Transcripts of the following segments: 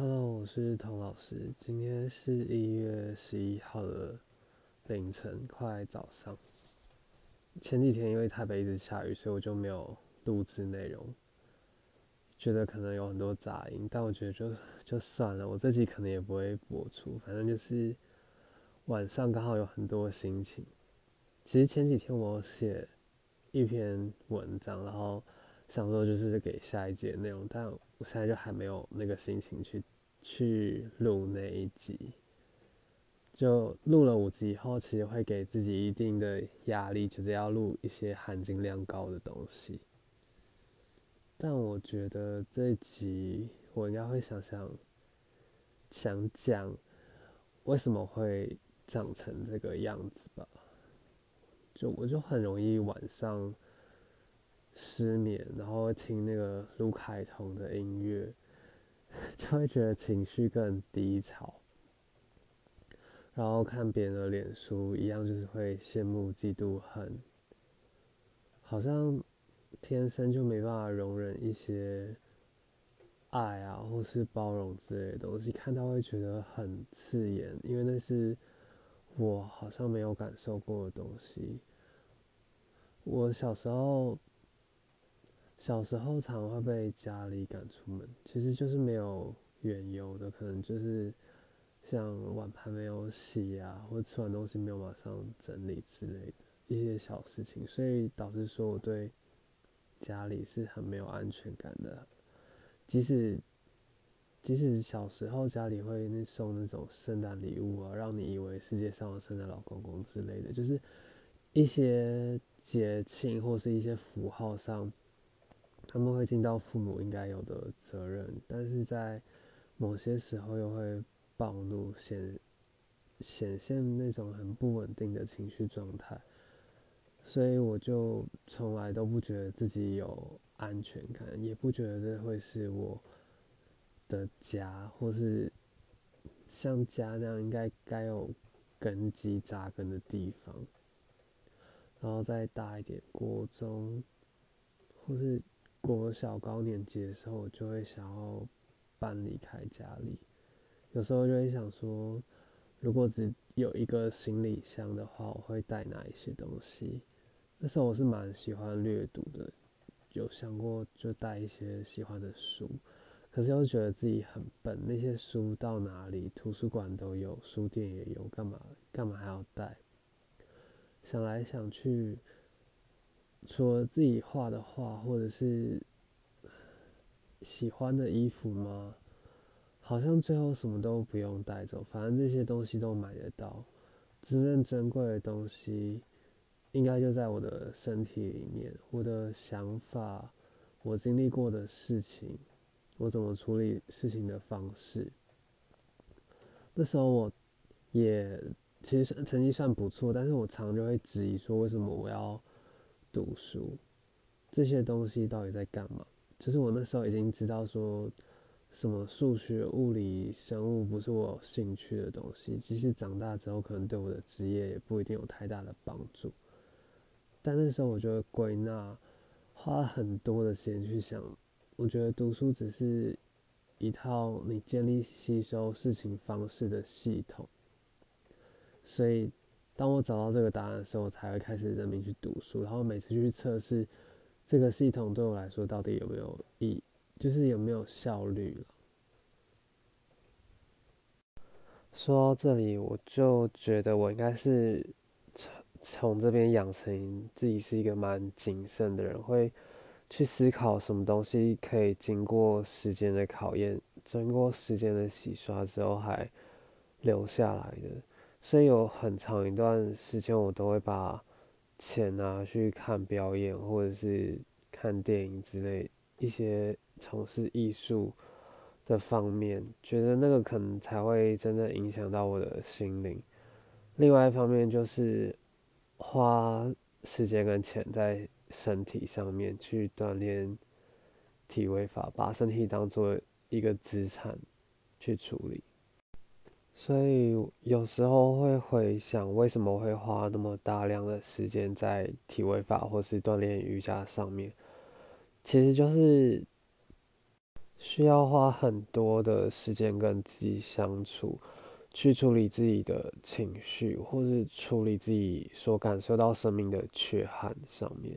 Hello，我是童老师。今天是一月十一号的凌晨，快早上。前几天因为台北一直下雨，所以我就没有录制内容，觉得可能有很多杂音，但我觉得就就算了，我这集可能也不会播出。反正就是晚上刚好有很多心情。其实前几天我写一篇文章，然后。想说就是给下一集的内容，但我现在就还没有那个心情去去录那一集。就录了五集以后，其实会给自己一定的压力，就是要录一些含金量高的东西。但我觉得这一集我应该会想想，想讲为什么会长成这个样子吧。就我就很容易晚上。失眠，然后听那个卢凯彤的音乐，就会觉得情绪更低潮。然后看别人的脸书，一样就是会羡慕、嫉妒、恨，好像天生就没办法容忍一些爱啊，或是包容之类的东西，看到会觉得很刺眼，因为那是我好像没有感受过的东西。我小时候。小时候常会被家里赶出门，其实就是没有缘由的，可能就是像碗盘没有洗啊，或吃完东西没有马上整理之类的一些小事情，所以导致说我对家里是很没有安全感的。即使即使小时候家里会送那种圣诞礼物啊，让你以为世界上的圣诞老公公之类的，就是一些节庆或是一些符号上。他们会尽到父母应该有的责任，但是在某些时候又会暴怒，显显现那种很不稳定的情绪状态，所以我就从来都不觉得自己有安全感，也不觉得这会是我的家，或是像家那样应该该有根基扎根的地方。然后再大一点，国中或是。国小高年级的时候，我就会想要搬离开家里。有时候就会想说，如果只有一个行李箱的话，我会带哪一些东西？那时候我是蛮喜欢阅读的，有想过就带一些喜欢的书，可是又觉得自己很笨，那些书到哪里？图书馆都有，书店也有，干嘛干嘛还要带？想来想去。除了自己画的画，或者是喜欢的衣服吗？好像最后什么都不用带走，反正这些东西都买得到。真正珍贵的东西，应该就在我的身体里面。我的想法，我经历过的事情，我怎么处理事情的方式。那时候我也其实成绩算不错，但是我常就会质疑说，为什么我要？读书这些东西到底在干嘛？就是我那时候已经知道说，什么数学、物理、生物不是我兴趣的东西，即使长大之后可能对我的职业也不一定有太大的帮助。但那时候我就会归纳，花很多的时间去想，我觉得读书只是一套你建立吸收事情方式的系统，所以。当我找到这个答案的时候，我才会开始认命去读书。然后每次去测试这个系统对我来说到底有没有意，就是有没有效率了。说到这里，我就觉得我应该是从从这边养成自己是一个蛮谨慎的人，会去思考什么东西可以经过时间的考验，经过时间的洗刷之后还留下来的。所以有很长一段时间，我都会把钱拿去看表演，或者是看电影之类一些从事艺术的方面，觉得那个可能才会真的影响到我的心灵。另外一方面就是花时间跟钱在身体上面去锻炼体位法，把身体当做一个资产去处理。所以有时候会回想，为什么会花那么大量的时间在体位法或是锻炼瑜伽上面？其实就是需要花很多的时间跟自己相处，去处理自己的情绪，或是处理自己所感受到生命的缺憾上面。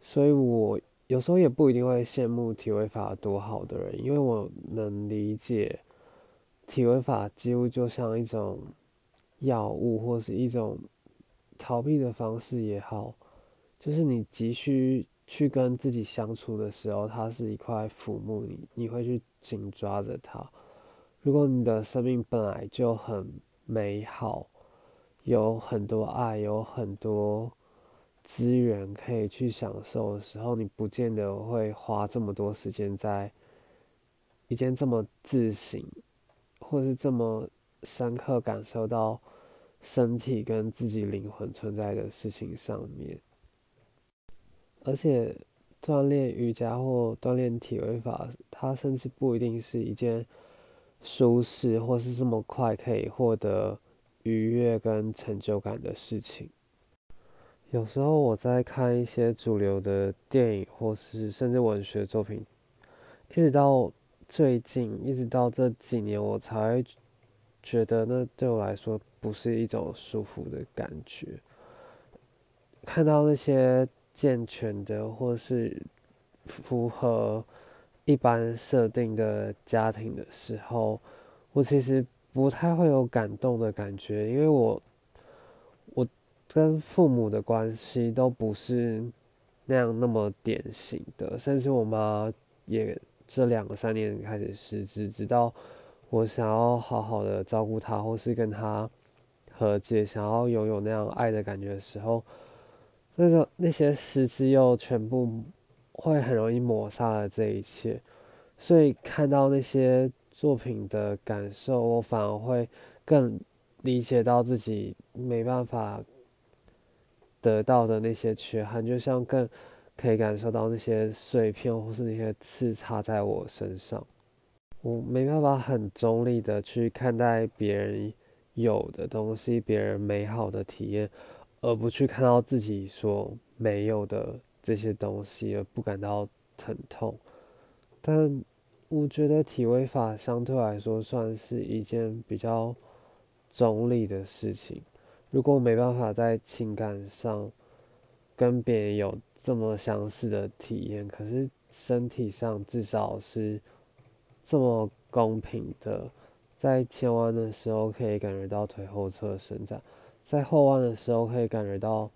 所以我有时候也不一定会羡慕体位法多好的人，因为我能理解体位法几乎就像一种药物，或是一种逃避的方式也好，就是你急需去跟自己相处的时候，它是一块浮木，你你会去紧抓着它。如果你的生命本来就很美好，有很多爱，有很多。资源可以去享受的时候，你不见得会花这么多时间在一件这么自省，或是这么深刻感受到身体跟自己灵魂存在的事情上面。而且，锻炼瑜伽或锻炼体位法，它甚至不一定是一件舒适或是这么快可以获得愉悦跟成就感的事情。有时候我在看一些主流的电影，或是甚至文学作品，一直到最近，一直到这几年，我才觉得那对我来说不是一种舒服的感觉。看到那些健全的，或是符合一般设定的家庭的时候，我其实不太会有感动的感觉，因为我。跟父母的关系都不是那样那么典型的，甚至我妈也这两三年开始失智，直到我想要好好的照顾他，或是跟他和解，想要拥有那样爱的感觉的时候，那个那些失智又全部会很容易抹杀了这一切，所以看到那些作品的感受，我反而会更理解到自己没办法。得到的那些缺憾，就像更可以感受到那些碎片，或是那些刺插在我身上。我没办法很中立的去看待别人有的东西，别人美好的体验，而不去看到自己所没有的这些东西，而不感到疼痛。但我觉得体位法相对来说算是一件比较中立的事情。如果没办法在情感上跟别人有这么相似的体验，可是身体上至少是这么公平的，在前弯的时候可以感觉到腿后侧伸展，在后弯的时候可以感觉到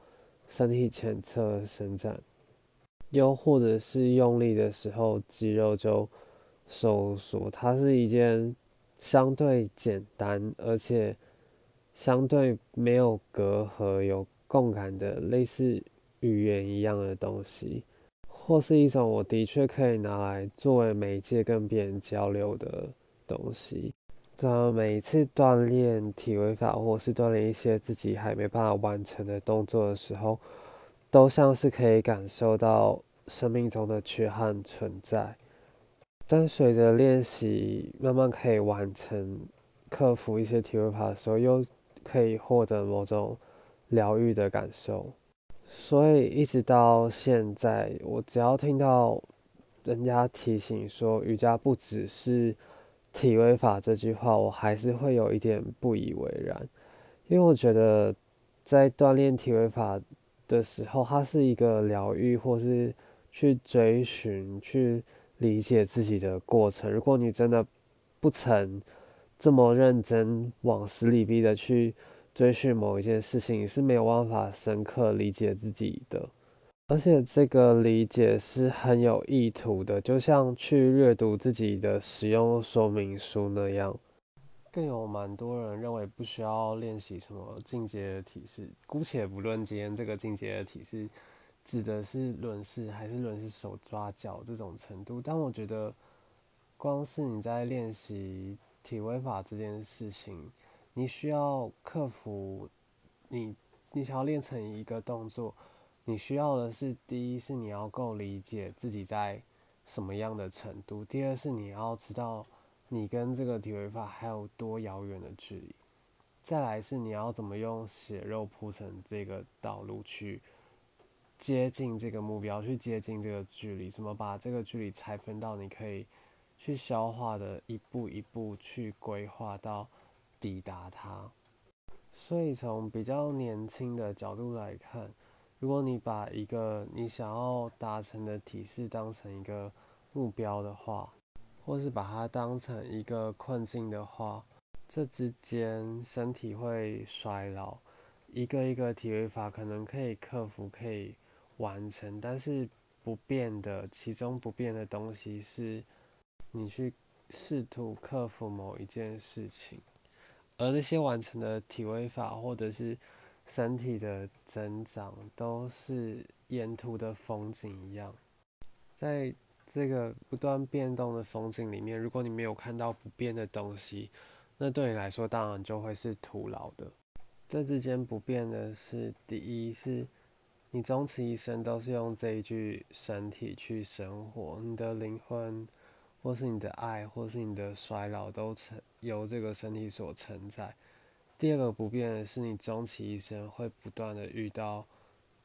身体前侧伸展，又或者是用力的时候肌肉就收缩，它是一件相对简单而且。相对没有隔阂、有共感的类似语言一样的东西，或是一种我的确可以拿来作为媒介跟别人交流的东西。在每一次锻炼体位法，或是锻炼一些自己还没办法完成的动作的时候，都像是可以感受到生命中的缺憾存在。但随着练习慢慢可以完成、克服一些体位法的时候，又可以获得某种疗愈的感受，所以一直到现在，我只要听到人家提醒说瑜伽不只是体位法这句话，我还是会有一点不以为然，因为我觉得在锻炼体位法的时候，它是一个疗愈或是去追寻、去理解自己的过程。如果你真的不曾这么认真往死里逼的去追寻某一件事情，你是没有办法深刻理解自己的，而且这个理解是很有意图的，就像去阅读自己的使用说明书那样。更有蛮多人认为不需要练习什么进阶的体式，姑且不论今天这个进阶的体式指的是轮式还是轮式手抓脚这种程度，但我觉得光是你在练习。体位法这件事情，你需要克服你，你想要练成一个动作，你需要的是第一是你要够理解自己在什么样的程度，第二是你要知道你跟这个体位法还有多遥远的距离，再来是你要怎么用血肉铺成这个道路去接近这个目标，去接近这个距离，怎么把这个距离拆分到你可以。去消化的，一步一步去规划到抵达它。所以从比较年轻的角度来看，如果你把一个你想要达成的体式当成一个目标的话，或是把它当成一个困境的话，这之间身体会衰老。一个一个体位法可能可以克服，可以完成，但是不变的，其中不变的东西是，你去试图克服某一件事情，而那些完成的体位法或者是身体的增长，都是沿途的风景一样，在这个不断变动的风景里面，如果你没有看到不变的东西，那对你来说当然就会是徒劳的。这之间不变的是，第一是，你终其一生都是用这一具身体去生活，你的灵魂，或是你的爱，或是你的衰老，都承由这个身体所承载。第二个不变的是，你终其一生会不断的遇到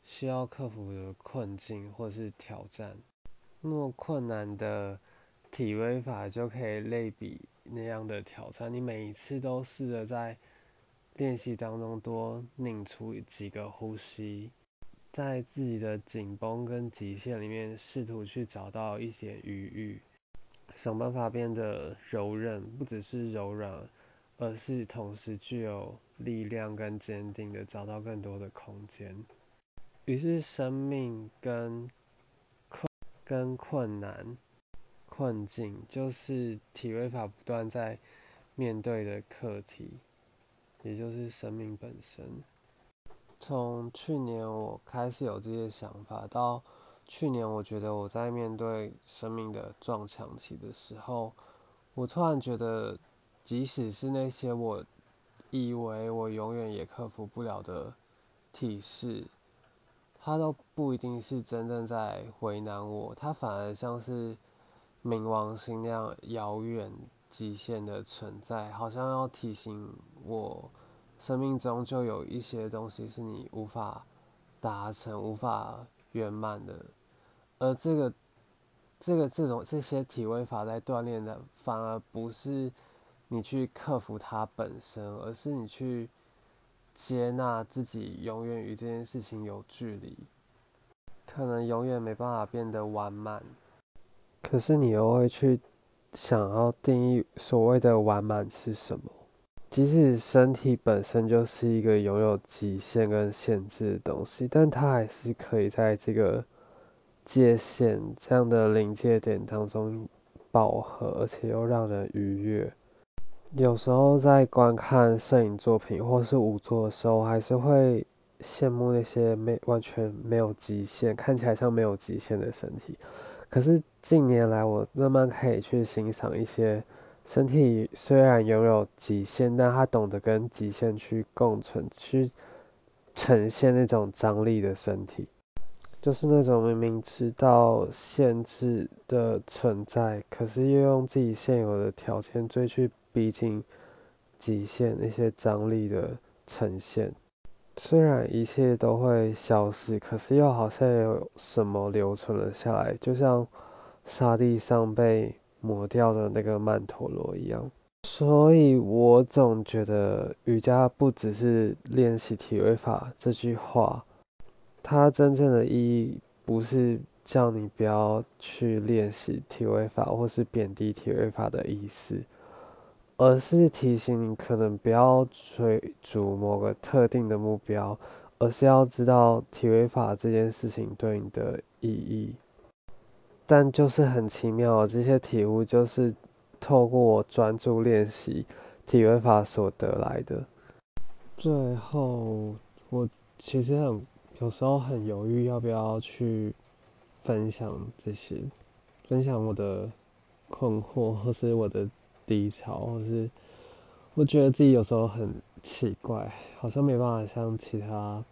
需要克服的困境或是挑战。那么困难的体位法就可以类比那样的挑战，你每一次都试着在。练习当中多拧出几个呼吸，在自己的紧绷跟极限里面，试图去找到一些余裕，想办法变得柔韧，不只是柔软，而是同时具有力量跟坚定的找到更多的空间。于是，生命跟困跟困难困境，就是体位法不断在面对的课题。也就是生命本身。从去年我开始有这些想法，到去年我觉得我在面对生命的撞墙期的时候，我突然觉得，即使是那些我以为我永远也克服不了的体式，它都不一定是真正在为难我，它反而像是冥王星那样遥远极限的存在，好像要提醒我。生命中就有一些东西是你无法达成、无法圆满的，而这个、这个、这种这些体位法在锻炼的，反而不是你去克服它本身，而是你去接纳自己永远与这件事情有距离，可能永远没办法变得完满，可是你又会去想要定义所谓的完满是什么。即使身体本身就是一个拥有极限跟限制的东西，但它还是可以在这个界限这样的临界点当中饱和，而且又让人愉悦。有时候在观看摄影作品或是舞作的时候，还是会羡慕那些没完全没有极限、看起来像没有极限的身体。可是近年来，我慢慢可以去欣赏一些。身体虽然拥有极限，但他懂得跟极限去共存，去呈现那种张力的身体，就是那种明明知道限制的存在，可是又用自己现有的条件追去逼近极限那些张力的呈现。虽然一切都会消失，可是又好像有什么留存了下来，就像沙地上被。抹掉的那个曼陀罗一样，所以我总觉得瑜伽不只是练习体位法这句话，它真正的意义不是叫你不要去练习体位法，或是贬低体位法的意思，而是提醒你可能不要追逐某个特定的目标，而是要知道体位法这件事情对你的意义。但就是很奇妙，这些体悟就是透过我专注练习体位法所得来的。最后，我其实很有时候很犹豫要不要去分享这些，分享我的困惑，或是我的低潮，或是我觉得自己有时候很奇怪，好像没办法像其他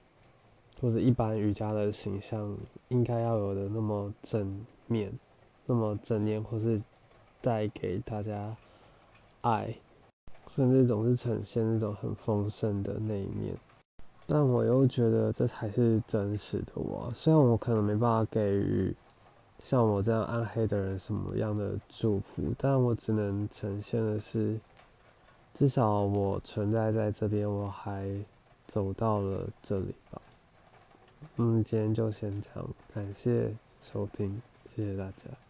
或者一般瑜伽的形象应该要有的那么正。面那么正面，或是带给大家爱，甚至总是呈现那种很丰盛的那一面，但我又觉得这才是真实的我。虽然我可能没办法给予像我这样暗黑的人什么样的祝福，但我只能呈现的是，至少我存在在这边，我还走到了这里吧。嗯，今天就先这样，感谢收听，谢谢大家。